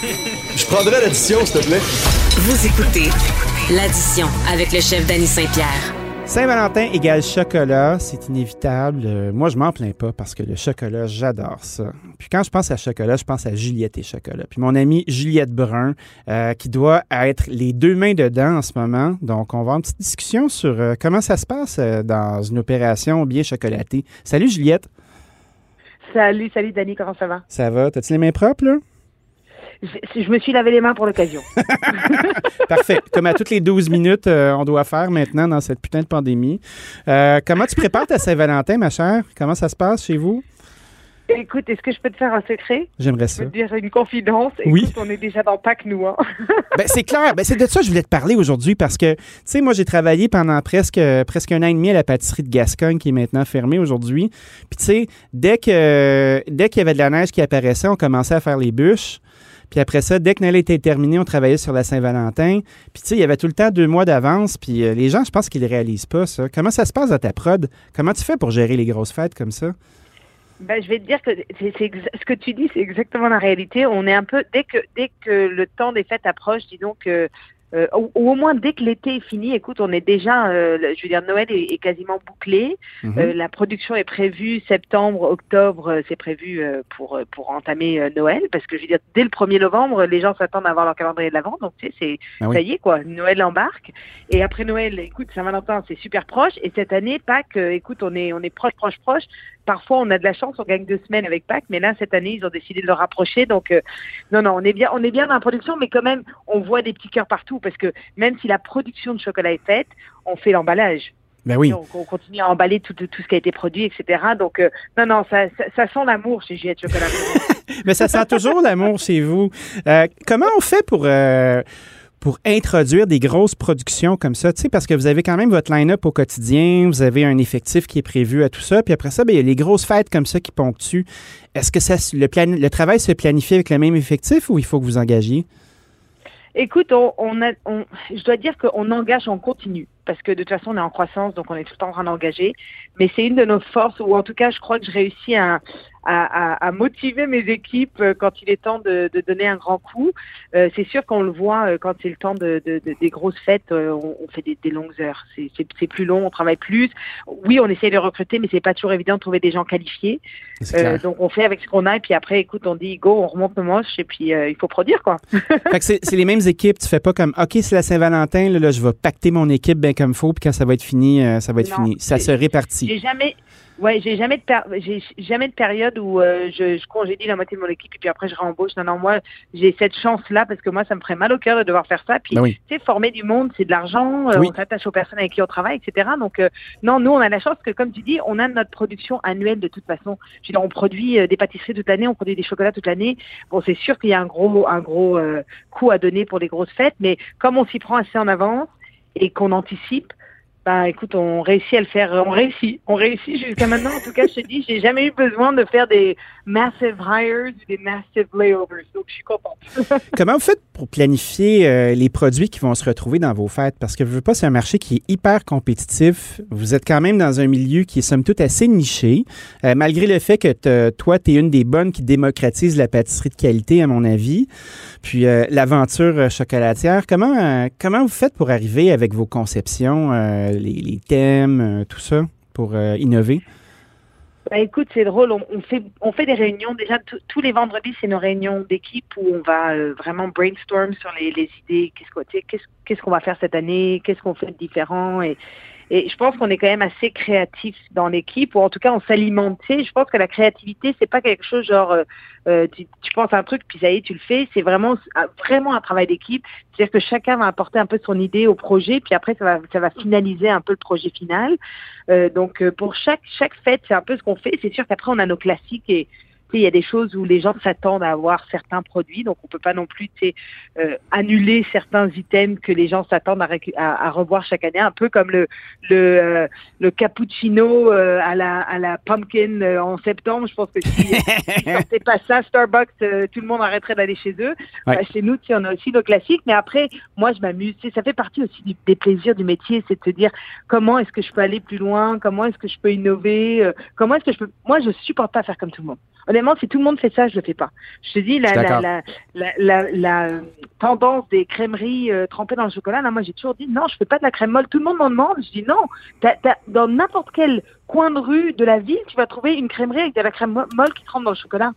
Je prendrai l'addition, s'il te plaît. Vous écoutez l'addition avec le chef Danny Saint-Pierre. Saint-Valentin égale chocolat, c'est inévitable. Euh, moi, je m'en plains pas parce que le chocolat, j'adore ça. Puis quand je pense à chocolat, je pense à Juliette et chocolat. Puis mon amie Juliette Brun, euh, qui doit être les deux mains dedans en ce moment. Donc, on va avoir une petite discussion sur euh, comment ça se passe dans une opération bien chocolatée. Salut Juliette. Salut, salut Dani, comment ça va? Ça va? T'as-tu les mains propres, là? Je, me suis lavé les mains pour l'occasion. Parfait. Comme à toutes les 12 minutes, euh, on doit faire maintenant dans cette putain de pandémie. Euh, comment tu prépares ta Saint-Valentin, ma chère? Comment ça se passe chez vous? Écoute, est-ce que je peux te faire un secret? J'aimerais ça. Je peux te dire une confidence. Oui. Écoute, on est déjà dans Pâques, nous. Hein? ben, c'est clair. Ben, c'est de ça que je voulais te parler aujourd'hui parce que, tu sais, moi, j'ai travaillé pendant presque, presque un an et demi à la pâtisserie de Gascogne qui est maintenant fermée aujourd'hui. Puis, tu sais, dès que dès qu'il y avait de la neige qui apparaissait, on commençait à faire les bûches. Puis après ça, dès que Noël était terminé, on travaillait sur la Saint-Valentin. Puis tu sais, il y avait tout le temps deux mois d'avance. Puis euh, les gens, je pense qu'ils ne réalisent pas ça. Comment ça se passe dans ta prod? Comment tu fais pour gérer les grosses fêtes comme ça? Ben, je vais te dire que c'est, ce que tu dis, c'est exactement la réalité. On est un peu dès que le temps des fêtes approche, disons que euh, ou, au moins dès que l'été est fini, écoute, on est déjà, euh, je veux dire, Noël est, quasiment bouclé. Mhm. Euh, la production est prévue septembre, octobre, c'est prévu pour pour entamer Noël, parce que je veux dire, dès le 1er novembre, les gens s'attendent à avoir leur calendrier de l'avant, donc tu sais, c'est ah ça y est quoi, Noël embarque. Et après Noël, écoute, Saint-Valentin, c'est super proche. Et cette année, Pâques, écoute, on est on est proche, proche, proche. Parfois, on a de la chance, on gagne deux semaines avec Pâques, mais là, cette année, ils ont décidé de le rapprocher. Donc, non, non, on est bien, on est bien dans la production, mais quand même, on voit des petits cœurs partout parce que même si la production de chocolat est faite, on fait l'emballage. Ben oui. Donc, on continue à emballer tout, tout, ce qui a été produit, etc. Donc, euh, non, non, ça, ça, sent l'amour chez Juliette Chocolat. Mais ça sent toujours l'amour chez vous. Euh, comment on fait pour, euh, pour introduire des grosses productions comme ça? Tu sais, parce que vous avez quand même votre line-up au quotidien, vous avez un effectif qui est prévu à tout ça, puis après ça, ben, il y a les grosses fêtes comme ça qui ponctuent. Est-ce que ça, le, le travail se planifie avec le même effectif ou il faut que vous engagiez? Écoute, on, je dois dire qu'on engage en continu parce que de toute façon, on est en croissance, donc on est tout le temps en train d'engager. Mais c'est une de nos forces, ou en tout cas, je crois que je réussis à, à, motiver mes équipes euh, quand il est temps de, donner un grand coup. Euh, c'est sûr qu'on le voit euh, quand c'est le temps de, des grosses fêtes, on, fait des, longues heures. C'est plus long, on travaille plus. Oui, on essaie de recruter, mais c'est pas toujours évident de trouver des gens qualifiés. donc on fait avec ce qu'on a, et puis après, écoute, on dit go, on remonte nos manches, et puis il faut produire quoi. c'est les mêmes équipes. Tu fais pas comme ok, c'est la Saint-Valentin, là, je vais pacter mon équipe bien comme faut, puis quand ça va être fini, ça va être fini. Ça se répartit. J'ai jamais, Ouais, j'ai jamais de j'ai jamais de période où euh, je, je, congédie la moitié de mon équipe et puis après je réembauche. Non, non, moi j'ai cette chance-là parce que moi ça me ferait mal au cœur de devoir faire ça. Puis ben tu sais, former du monde, c'est de l'argent. Euh, on s'attache aux personnes avec qui on travaille, etc. Donc euh, non, nous on a la chance que comme tu dis, on a notre production annuelle de toute façon. Je veux dire, on produit des pâtisseries toute l'année, on produit des chocolats toute l'année. Bon, c'est sûr qu'il y a un gros un gros coût à donner pour les grosses fêtes, mais comme on s'y prend assez en avance et qu'on anticipe, bah écoute, on réussit à le faire, on réussit, on réussit jusqu'à maintenant. En tout cas, je te dis, j'ai jamais eu besoin de faire des massive hires ou des massive layovers, donc je suis contente. Comment vous faites pour planifier euh, les produits qui vont se retrouver dans vos fêtes? Parce que je veux pas, c'est un marché qui est hyper compétitif. Vous êtes quand même dans un milieu qui est somme toute assez niché, euh, malgré le fait que toi, tu es une des bonnes qui démocratise la pâtisserie de qualité, à mon avis. Puis euh, l'aventure chocolatière, comment comment vous faites pour arriver avec vos conceptions? Les, thèmes, euh, tout ça, pour euh, innover? Bah, écoute, c'est drôle. On, fait, on fait des réunions. Déjà, tous les vendredis, c'est nos réunions d'équipe où on va euh, vraiment brainstorm sur les, idées. Qu'est-ce qu'on va faire cette année Qu'est-ce qu'on fait de différent Et, et je pense qu'on est quand même assez créatif dans l'équipe, ou en tout cas on s'alimente. Je pense que la créativité, c'est pas quelque chose genre euh, euh, tu, tu, penses un truc puis ça y est, tu le fais. C'est vraiment vraiment un travail d'équipe. C'est-à-dire que chacun va apporter un peu son idée au projet, puis après ça va ça va finaliser un peu le projet final. Euh, donc euh, pour chaque chaque fête, c'est un peu ce qu'on fait. C'est sûr qu'après on a nos classiques et il y a des choses où les gens s'attendent à avoir certains produits, donc on peut pas non plus euh, annuler certains items que les gens s'attendent à, à, revoir chaque année, un peu comme le le, euh, le cappuccino euh, à la à la pumpkin euh, en septembre. Je pense que si, si pas ça, Starbucks, tout le monde arrêterait d'aller chez eux. Bah, chez nous, on a aussi nos classiques, mais après, moi, je m'amuse. Ça fait partie aussi des plaisirs du métier, c'est de se dire comment est-ce que je peux aller plus loin, comment est-ce que je peux innover, comment est-ce que je peux. Moi, je supporte pas faire comme tout le monde. Si tout le monde fait ça, je le fais pas. Je te dis, la, la, la, la, la, tendance des crèmeries euh, trempées dans le chocolat, là, moi, j'ai toujours dit, non, je fais pas de la crème molle. Tout le monde m'en demande. Je dis, non, dans n'importe quel coin de rue de la ville, tu vas trouver une crèmerie avec de la crème molle qui trempe dans le chocolat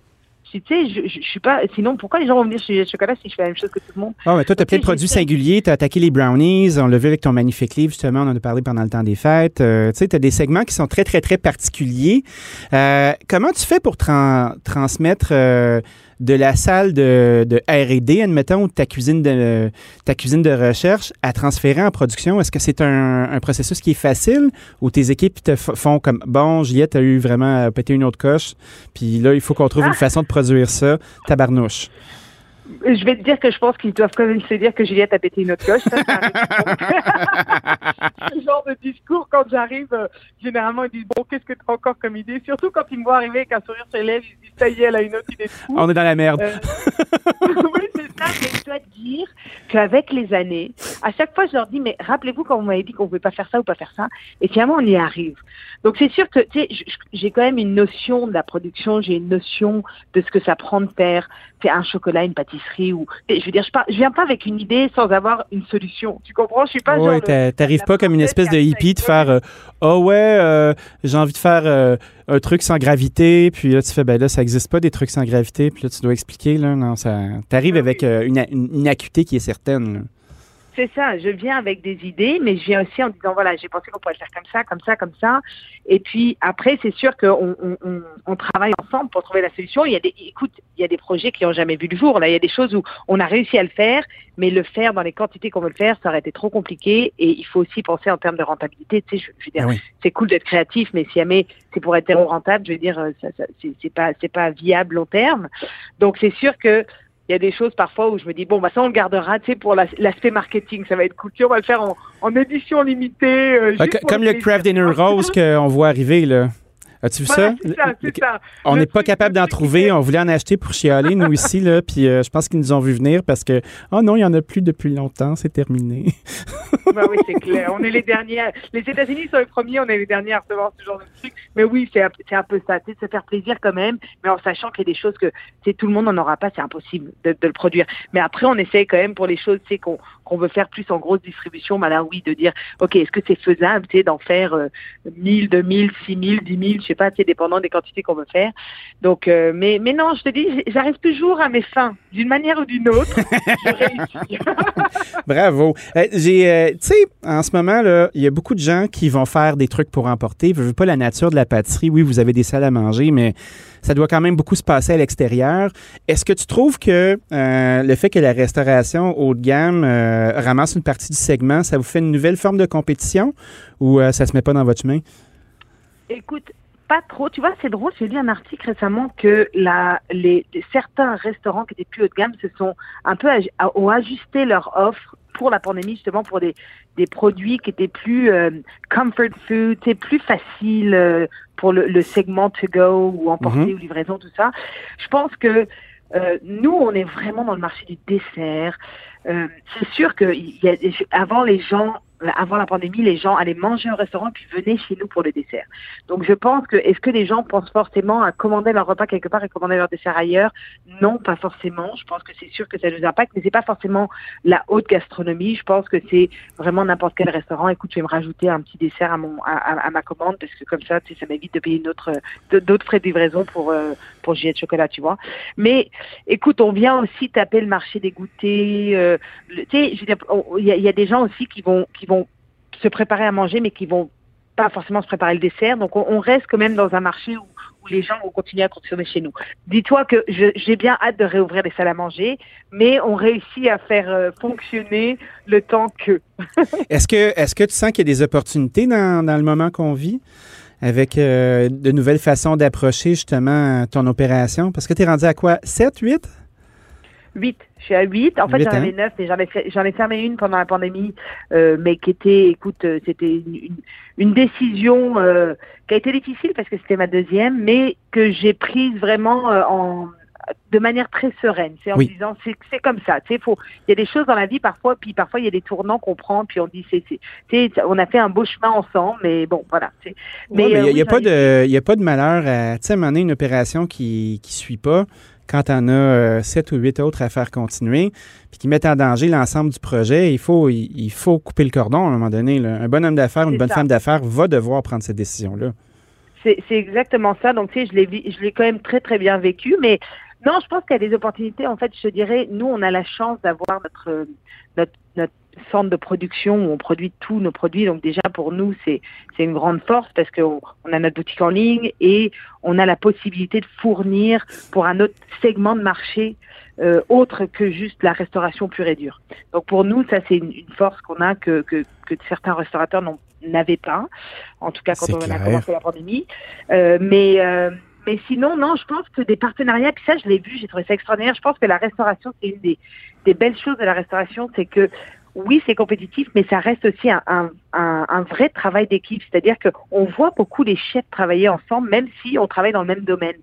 tu sais, je, je, suis pas. Sinon, pourquoi les gens vont venir chez le chocolat si je fais la même chose que tout le monde? Ah, mais toi, tu as plein de produits singuliers. Tu as attaqué les brownies. On l'a vu avec ton magnifique livre, justement. On en a parlé pendant le temps des fêtes. Euh, tu sais, tu as des segments qui sont très, très, très particuliers. Euh, comment tu fais pour transmettre euh, de la salle de, de R&D, admettons, ou de ta cuisine de, ta cuisine de recherche à transférer en production? Est-ce que c'est un, un, processus qui est facile ou tes équipes te font comme, bon, Juliette a eu vraiment pété une autre coche, puis là, il faut qu'on trouve une ah! façon de produire ça, tabarnouche? Je vais te dire que je pense qu'ils doivent quand même se dire que Juliette a pété une autre coche. ce genre de discours, quand j'arrive, euh, généralement, ils disent Bon, qu'est-ce que tu as encore comme idée? Surtout quand ils me voient arriver avec un sourire sur les lèvres, ils disent Ça y est, elle a une autre idée de fou. On est dans la merde. Euh, oui, c'est ça. Mais je dois te dire qu'avec les années, à chaque fois, je leur dis Mais rappelez-vous quand vous m'avez dit qu'on ne pouvait pas faire ça ou pas faire ça? Et finalement, on y arrive. Donc, c'est sûr que, tu sais, j'ai quand même une notion de la production, j'ai une notion de ce que ça prend de faire un chocolat, une pâtisserie ou je veux dire je, ne viens pas avec une idée sans avoir une solution. Tu comprends? Je suis pas ouais, t'arrives pas comme une espèce de hippie de faire euh, oh ouais euh, j'ai envie de faire euh, un truc sans gravité puis là tu fais ben là ça existe pas des trucs sans gravité puis là tu dois expliquer là non ça t'arrives avec une, une, acuité qui est certaine. C'est ça, je viens avec des idées, mais je viens aussi en disant, voilà, j'ai pensé qu'on pourrait le faire comme ça, comme ça, comme ça. Et puis après, c'est sûr qu'on on, on, travaille ensemble pour trouver la solution. Il y a des, écoute, il y a des projets qui n'ont jamais vu le jour. Là, il y a des choses où on a réussi à le faire, mais le faire dans les quantités qu'on veut le faire, ça aurait été trop compliqué. Et il faut aussi penser en termes de rentabilité. Tu sais, je, veux dire, ah c'est cool d'être créatif, mais si jamais c'est pour être rentable, je veux dire, ça, ça c'est pas, c'est pas viable long terme. Donc c'est sûr que il y a des choses parfois où je me dis bon bah ça on le gardera tu sais pour l'aspect marketing ça va être cool. On va le faire en, édition limitée euh, comme le craft dinner rose qu'on voit arriver là As-tu vu ça? On n'est pas capable d'en trouver. On voulait en acheter pour chialer, nous ici, là. Puis euh, je pense qu'ils nous ont vu venir parce que, oh non, il n'y en a plus depuis longtemps, c'est terminé. ben oui, c'est clair. On est les derniers. Les États-Unis sont les premiers, on est les derniers à recevoir ce genre de trucs. Mais oui, c'est un peu ça. Tu sais, se faire plaisir quand même, mais en sachant qu'il y a des choses que, tout le monde n'en aura pas, c'est impossible de, le produire. Mais après, on essaie quand même pour les choses, tu sais, qu'on qu'on veut faire plus en grosse distribution, ben là, oui, de dire, OK, est-ce que c'est faisable, tu sais, d'en faire euh, 1000, 2000, 6000, 10 000, je sais pas, c'est dépendant des quantités qu'on veut faire. Donc, euh, mais, mais non, je te dis, j'arrive toujours à mes fins, d'une manière ou d'une autre. Bravo. Euh, j'ai, euh, tu sais, en ce moment, là, il y a beaucoup de gens qui vont faire des trucs pour emporter. Je veux pas la nature de la pâtisserie. Oui, vous avez des salles à manger, mais ça doit quand même beaucoup se passer à l'extérieur. Est-ce que tu trouves que euh, le fait que la restauration haut de gamme euh, ramasse une partie du segment, ça vous fait une nouvelle forme de compétition ou euh, ça se met pas dans votre chemin? Écoute, pas trop. Tu vois, c'est drôle. J'ai lu un article récemment que la, les, certains restaurants qui étaient plus haut de gamme se sont un peu ont ajusté leur offre pour la pandémie, justement pour des, des produits qui étaient plus euh, comfort food, plus faciles euh, pour le, le, segment to go ou emporter mhm. ou livraison, tout ça. Je pense que euh, nous, on est vraiment dans le marché du dessert. C'est sûr que y a, avant les gens avant la pandémie, les gens allaient manger au restaurant puis venaient chez nous pour le dessert. Donc je pense que est-ce que les gens pensent forcément à commander leur repas quelque part et commander leur dessert ailleurs? Non, pas forcément. Je pense que c'est sûr que ça nous impacte, mais c'est pas forcément la haute gastronomie. Je pense que c'est vraiment n'importe quel restaurant. Écoute, je vais me rajouter un petit dessert à mon à, ma commande parce que comme ça, tu sais, ça m'évite de payer une autre d'autres frais de livraison pour euh, pour de chocolat, tu vois. Mais écoute, on vient aussi taper le marché des goûters. Euh, tu sais, il y, a des gens aussi qui vont se préparer à manger, mais qui vont pas forcément se préparer le dessert. Donc, on, reste quand même dans un marché où, les gens vont continuer à consommer chez nous. Dis-toi que j'ai bien hâte de réouvrir des salles à manger, mais on réussit à faire euh, fonctionner le temps que. est-ce que, est-ce que tu sens qu'il y a des opportunités dans, dans le moment qu'on vit? avec euh, de nouvelles façons d'approcher justement ton opération? Parce que tu es rendu à quoi? 7, 8? 8. Je suis à 8. En fait, j'en avais 9, mais j'en ai, fermé une pendant la pandémie, euh, mais qui était, écoute, euh, c'était une, décision euh, qui a été difficile parce que c'était ma deuxième, mais que j'ai prise vraiment en, de manière très sereine. C'est en Oui. disant, c'est c'est comme ça. Tu sais, faut, il y a des choses dans la vie parfois, puis parfois il y a des tournants qu'on prend, puis on dit, c'est, on a fait un beau chemin ensemble, mais bon, voilà. tu sais. Mais il euh, n'y a, oui, y a j'en pas ai- de, y a pas de malheur à, tu sais, une opération qui ne suit pas quand on a euh, sept ou huit autres à faire continuer, puis qui mettent en danger l'ensemble du projet, il faut, il, il faut couper le cordon à un moment donné. là. Un bon homme d'affaires, une bonne ça. femme d'affaires va devoir prendre cette décision-là. C'est c'est exactement ça. Donc, tu sais, je l'ai vi- je l'ai quand même très, très bien vécu. Mais non, je pense qu'il y a des opportunités. En fait, je dirais, nous, on a la chance d'avoir notre, euh, notre, notre centre de production où on produit tous nos produits. Donc, déjà, pour nous, c'est une grande force parce qu'on on a notre boutique en ligne et on a la possibilité de fournir pour un autre segment de marché euh, autre que juste la restauration pure et dure. Donc, pour nous, ça, c'est une, une force qu'on a que, que, que certains restaurateurs n'avaient pas. En tout cas, quand on a commencé la pandémie. Euh, mais euh, mais sinon, non, je pense que des partenariats, puis ça, je l'ai vu, j'ai trouvé ça extraordinaire. Je pense que la restauration, c'est une des, des belles choses de la restauration, c'est que oui, c'est compétitif, mais ça reste aussi un, un, vrai travail d'équipe. C'est-à-dire qu'on voit beaucoup les chefs travailler ensemble, même si on travaille dans le même domaine.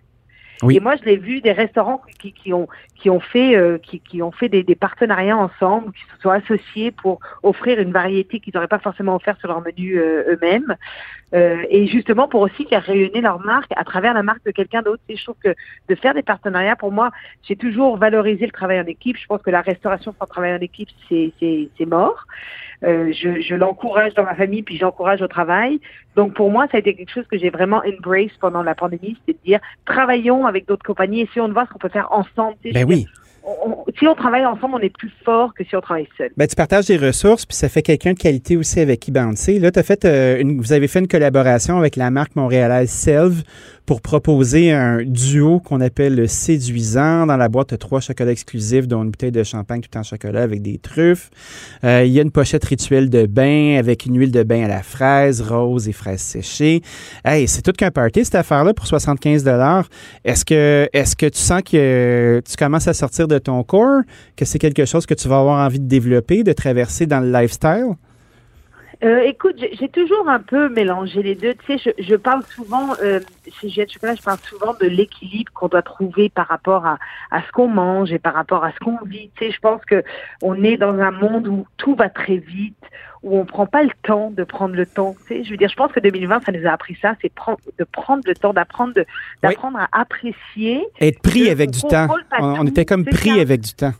Et moi, je l'ai vu des restaurants qui, qui ont qui ont fait euh, qui, qui ont fait des, des partenariats ensemble, qui se sont associés pour offrir une variété qu'ils n'auraient pas forcément offert sur leur menu euh, eux-mêmes, Euh, et justement pour aussi faire rayonner leur marque à travers la marque de quelqu'un d'autre. Et je trouve que de faire des partenariats, pour moi, j'ai toujours valorisé le travail en équipe. Je pense que la restauration sans travail en équipe, c'est c'est c'est mort. Euh, je je l'encourage dans ma famille, puis j'encourage au travail. Donc pour moi, ça a été quelque chose que j'ai vraiment embrace pendant la pandémie, c'est de dire travaillons avec d'autres compagnies, essayons de voir ce qu'on peut faire ensemble. Ben oui. Si on travaille ensemble, on est plus fort que si on travaille seul. Ben, tu partages des ressources, puis ça fait quelqu'un de qualité aussi avec qui bouncer. Là, t'as fait, euh, une- vous avez fait une collaboration avec la marque montréalaise Selve pour proposer un duo qu'on appelle le séduisant. Dans la boîte, trois chocolats exclusifs, dont une bouteille de champagne tout en chocolat avec des truffes. Euh, Il y a une pochette rituelle de bain avec une huile de bain à la fraise, rose et fraise séchée. Hey, c'est tout qu'un party, cette affaire-là, pour 75 Est-ce que, est-ce que tu sens que tu commences à sortir de ton corps, que c'est quelque chose que tu vas avoir envie de développer, de traverser dans le lifestyle? Euh, écoute, j'ai toujours un peu mélangé les deux. Tu sais, je, je parle souvent, euh, chez Juliette Chocolat, je parle souvent de l'équilibre qu'on doit trouver par rapport à, à ce qu'on mange et par rapport à ce qu'on vit. Tu sais, je pense que on est dans un monde où tout va très vite, où on prend pas le temps de prendre le temps. Tu sais, je veux dire, je pense que 2020, ça nous a appris ça, c'est prendre, de prendre le temps, d'apprendre d'apprendre à apprécier. Être pris avec du temps. On, était comme pris ça. avec du temps.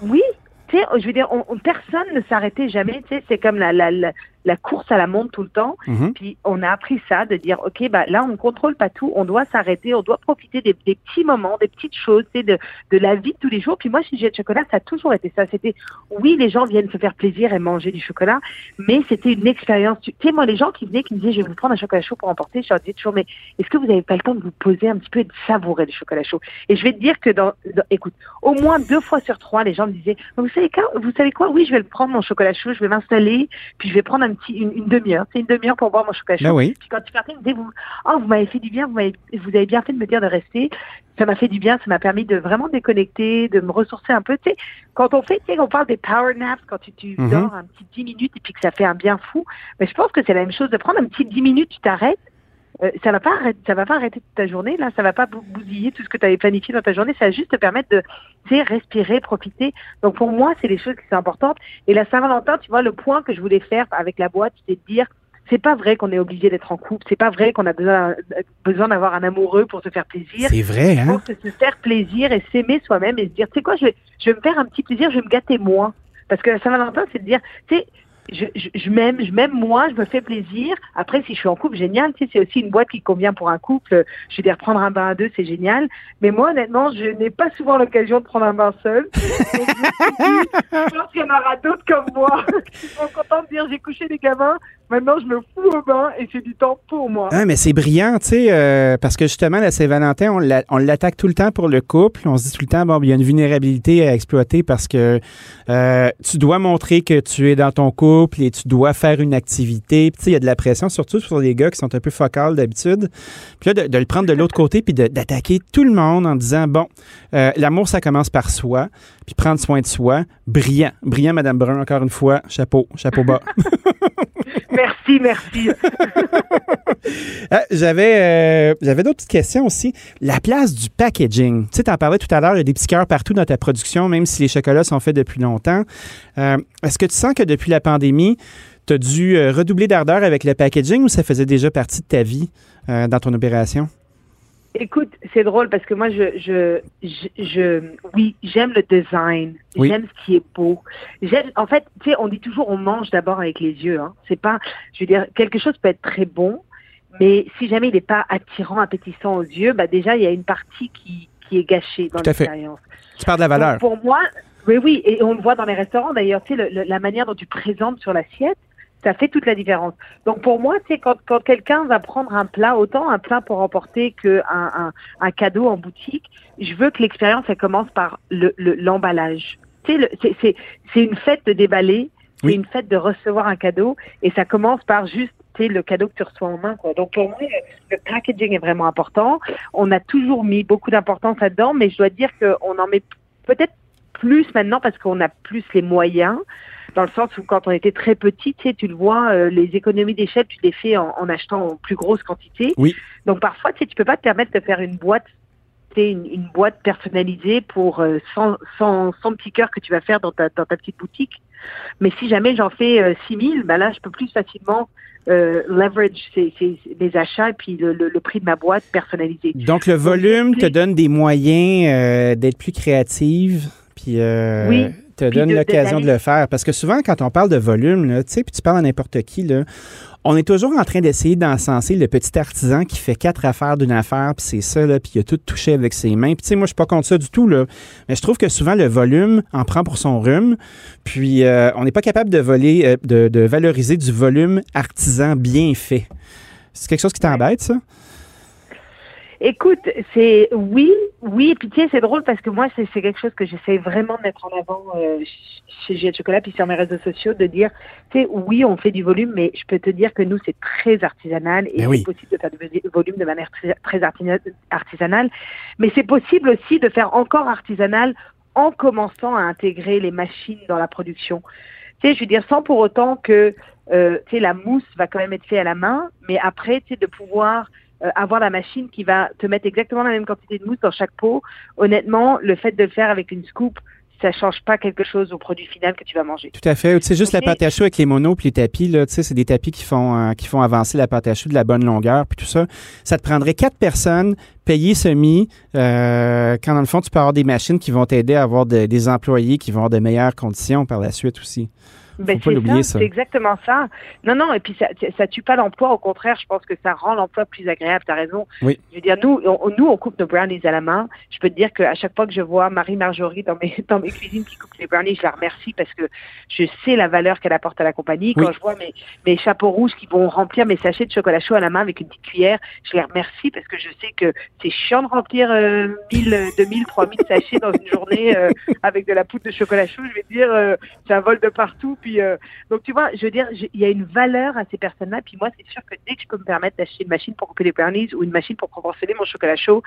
Oui, tu sais, je veux dire, on, on- personne ne s'arrêtait jamais. Tu sais, c'est comme la, la, la, la course à la montre tout le temps. Mhm. Puis on a appris ça, de dire, OK, bah, là, on ne contrôle pas tout, on doit s'arrêter, on doit profiter des, des petits moments, des petites choses, de, de la vie de tous les jours. Puis moi, chez Jet Chocolat, ça a toujours été ça. C'était, oui, les gens viennent se faire plaisir et manger du chocolat, mais c'était une expérience. Tu tu sais, moi, les gens qui venaient, qui me disaient, je vais vous prendre un chocolat chaud pour emporter, je leur disais toujours, mais est-ce que vous n'avez pas le temps de vous poser un petit peu et de savourer le chocolat chaud? Et je vais te dire que dans, dans- écoute, au moins deux fois sur trois, les gens me disaient, vous savez quoi, vous savez quoi, oui, je vais le prendre, mon chocolat chaud, je vais m'installer, puis je vais prendre un petit, une, une demi-heure, c'est une demi-heure pour boire mon chocolat chaud. Ben oui. Puis quand tu partais, ils me disaient, vous, oh, vous m'avez fait du bien, vous, m'avez- vous avez bien fait de me dire de rester. Ça m'a fait du bien, ça m'a permis de vraiment déconnecter, de me ressourcer un peu. Tu sais, quand on fait, tu sais, on parle des power naps, quand tu, tu Mhm. dors un petit 10 minutes et puis que ça fait un bien fou. Mais je pense que c'est la même chose de prendre un petit 10 minutes, tu t'arrêtes. Euh, ça va pas arrêter, ça va pas arrêter toute ta journée là, ça va pas bou- bousiller tout ce que tu avais planifié dans ta journée, ça va juste te permettre de tu sais, respirer, profiter. Donc pour moi, c'est des choses qui sont importantes. Et la Saint-Valentin, tu vois, le point que je voulais faire avec la boîte, c'est de dire c'est pas vrai qu'on est obligé d'être en couple, c'est pas vrai qu'on a besoin, besoin d'avoir un amoureux pour se faire plaisir. C'est vrai, hein? que se faire plaisir et s'aimer soi-même et se dire, tu sais quoi, je vais, je vais me faire un petit plaisir, je vais me gâter moi. Parce que la Saint-Valentin, c'est de dire, tu sais, je, je, je m'aime, je m'aime moi, je me fais plaisir. Après, si je suis en couple, génial. Tu sais, c'est aussi une boîte qui convient pour un couple. Je veux dire, prendre un bain à deux, c'est génial. Mais moi, honnêtement, je n'ai pas souvent l'occasion de prendre un bain seul. Donc, je me suis dit, je pense qu'il y en aura d'autres comme moi qui sont contents de dire, j'ai couché des gamins. Maintenant, je me fous au bain et c'est du temps pour moi. Ah, mais c'est brillant, tu sais, euh, parce que justement, la Saint-Valentin, on l'a- on l'attaque tout le temps pour le couple. On se dit tout le temps, bon, il y a une vulnérabilité à exploiter parce que euh, tu dois montrer que tu es dans ton couple et tu dois faire une activité. Puis, tu sais, il y a de la pression, surtout sur les gars qui sont un peu focales d'habitude. Puis là, de, de le prendre de l'autre côté puis d'attaquer tout le monde en disant, bon, euh, l'amour, ça commence par soi, puis prendre soin de soi. Brillant. Brillant, Madame Brun, encore une fois. Chapeau, chapeau bas. merci, merci. Ah, j'avais euh, j'avais d'autres petites questions aussi. La place du packaging. Tu sais, tu en parlais tout à l'heure, il y a des petits cœurs partout dans ta production, même si les chocolats sont faits depuis longtemps. Euh, Est-ce que tu sens que depuis la pandémie, tu as dû euh, redoubler d'ardeur avec le packaging ou ça faisait déjà partie de ta vie dans ton opération? Écoute, c'est drôle parce que moi, je, je, je, je- oui, j'aime le design. Oui. J'aime ce qui est beau. J'aime, en fait, tu sais, on dit toujours, on mange d'abord avec les yeux. Hein. C'est pas, je veux dire, quelque chose peut être très bon, mais si jamais il n'est pas attirant, appétissant aux yeux, bah déjà, il y a une partie qui, qui est gâchée dans l'expérience. Tu parles de la valeur. Donc, pour moi, oui, oui, et on le voit dans les restaurants d'ailleurs, tu sais, le- le- la manière dont tu présentes sur l'assiette, ça fait toute la différence. Donc pour moi, sais, quand, quand quelqu'un va prendre un plat, autant un plat pour emporter qu'un un, un cadeau en boutique, je veux que l'expérience, elle commence par le le- l'emballage. tu sais, le- c'est- c'est c'est une fête de déballer, c'est Oui. une fête de recevoir un cadeau, et ça commence par juste le cadeau que tu reçois en main. Quoi. Donc pour moi, le, le packaging est vraiment important. On a toujours mis beaucoup d'importance là-dedans, mais je dois dire qu'on en met peut-être plus maintenant parce qu'on a plus les moyens. Dans le sens où quand on était très petit, tu sais, tu le vois, euh, les économies d'échelle, tu les fais en, en achetant en plus grosse quantité. Oui. Donc parfois, tu sais, tu peux pas te permettre de faire une boîte, tu sais, une, une boîte personnalisée pour euh, 100, 100, 100 petits cœurs que tu vas faire dans ta, dans ta petite boutique. Mais si jamais j'en fais euh, 6000, ben là, je peux plus facilement euh, leverage ces, ces- les achats et puis le, le, le prix de ma boîte personnalisée. Donc, le volume te donne des moyens euh, d'être plus créative, puis euh, Oui. te donne de- l'occasion de, le faire. Parce que souvent, quand on parle de volume, là, tu sais, puis tu parles à n'importe qui, là, on est toujours en train d'essayer d'encenser le petit artisan qui fait quatre affaires d'une affaire, puis c'est ça, là, puis il a tout touché avec ses mains. Puis tu sais, moi, je suis pas contre ça du tout, là. Mais je trouve que souvent, le volume en prend pour son rhume. Puis euh, on n'est pas capable de voler, euh, de, de valoriser du volume artisan bien fait. C'est quelque chose qui t'embête, ça? Écoute, c'est oui, oui, et puis tu sais, c'est drôle parce que moi, c'est quelque chose que j'essaie vraiment de mettre en avant euh, chez Jet Chocolat, puis sur mes réseaux sociaux, de dire, tu sais, oui, on fait du volume, mais je peux te dire que nous, c'est très artisanal et Ben c'est oui. possible de faire du volume de manière très, très artisanale, mais c'est possible aussi de faire encore artisanal en commençant à intégrer les machines dans la production. Tu sais, je veux dire, sans pour autant que, euh, tu sais, la mousse va quand même être faite à la main, mais après, tu sais, de pouvoir euh, avoir la machine qui va te mettre exactement la même quantité de mousse dans chaque pot, honnêtement, le fait de le faire avec une scoop, ça change pas quelque chose au produit final que tu vas manger. Tout à fait. Sais, juste la pâte à choux avec les monos puis les tapis, là, tu sais, c'est des tapis qui font, euh, qui font avancer la pâte à choux de la bonne longueur puis tout ça. Ça te prendrait quatre personnes, payées semi, euh, quand dans le fond, tu peux avoir des machines qui vont t'aider à avoir de- des employés qui vont avoir de meilleures conditions par la suite aussi. Ben, c'est l'oublier, ça, ça. c'est exactement ça. Non, non, et puis ça, ça tue pas l'emploi, au contraire, je pense que ça rend l'emploi plus agréable, tu as raison. Oui. Je veux dire, nous, on, nous, on coupe nos brownies à la main. Je peux te dire qu'à chaque fois que je vois Marie-Marjorie dans mes, dans mes cuisines qui coupe les brownies, je la remercie parce que je sais la valeur qu'elle apporte à la compagnie. Quand Oui. je vois mes, mes chapeaux rouges qui vont remplir mes sachets de chocolat chaud à la main avec une petite cuillère, je les remercie parce que je sais que c'est chiant de remplir euh, 1000, 2000, 3000 sachets dans une journée euh, avec de la poudre de chocolat chaud. Je vais te dire, euh, ça vole de partout. Puis, euh, donc, tu vois, je veux dire, il y a une valeur à ces personnes-là. Puis moi, c'est sûr que dès que je peux me permettre d'acheter une machine pour couper les brownies ou une machine pour conventionner mon chocolat chaud,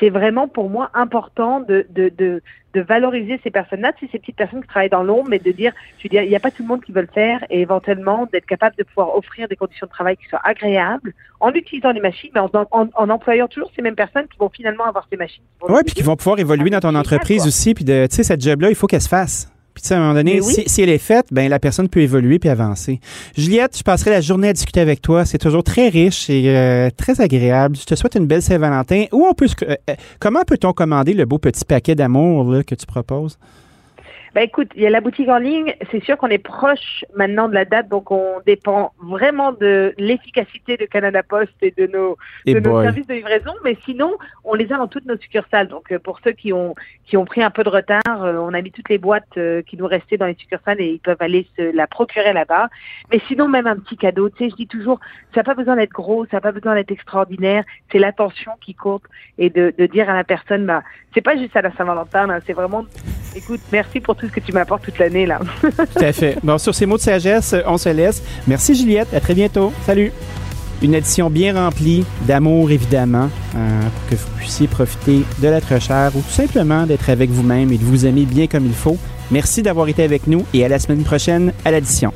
c'est vraiment pour moi important de, de, de, de valoriser ces personnes-là, tu sais, ces petites personnes qui travaillent dans l'ombre, mais de dire, je veux dire, il n'y a pas tout le monde qui veut le faire et éventuellement d'être capable de pouvoir offrir des conditions de travail qui soient agréables en utilisant les machines, mais en, en, en employant toujours ces mêmes personnes qui vont finalement avoir ces machines. Oui, puis qui vont pouvoir évoluer dans ton Génial, entreprise aussi. Puis, de- tu sais, cette job-là, il faut qu'elle se fasse. Puis, tu sais, à un moment donné, oui. si, si elle est faite, ben la personne peut évoluer puis avancer. Juliette, je passerai la journée à discuter avec toi. C'est toujours très riche et euh, très agréable. Je te souhaite une belle Saint-Valentin. Où on peut, euh, euh, comment peut-on commander le beau petit paquet d'amour que tu proposes? Ben écoute, il y a la boutique en ligne. C'est sûr qu'on est proche maintenant de la date, donc on dépend vraiment de l'efficacité de Canada Post et de nos, Et de nos services de livraison. Mais sinon, on les a dans toutes nos succursales. Donc euh, pour ceux qui ont qui ont pris un peu de retard, euh, on a mis toutes les boîtes euh, qui nous restaient dans les succursales et ils peuvent aller se la procurer là-bas. Mais sinon, même un petit cadeau. Tu sais, je dis toujours, ça n'a pas besoin d'être gros, ça n'a pas besoin d'être extraordinaire. C'est l'attention qui compte et de, de dire à la personne, bah, c'est pas juste à la Saint-Valentin, là, c'est vraiment, écoute, merci pour tout ce que tu m'apportes toute l'année là. Tout à fait. Bon, sur ces mots de sagesse, on se laisse. Merci Juliette. À très bientôt. Salut. Une édition bien remplie d'amour, évidemment, euh, pour que vous puissiez profiter de l'être cher ou tout simplement d'être avec vous-même et de vous aimer bien comme il faut. Merci d'avoir été avec nous et à la semaine prochaine à l'addition.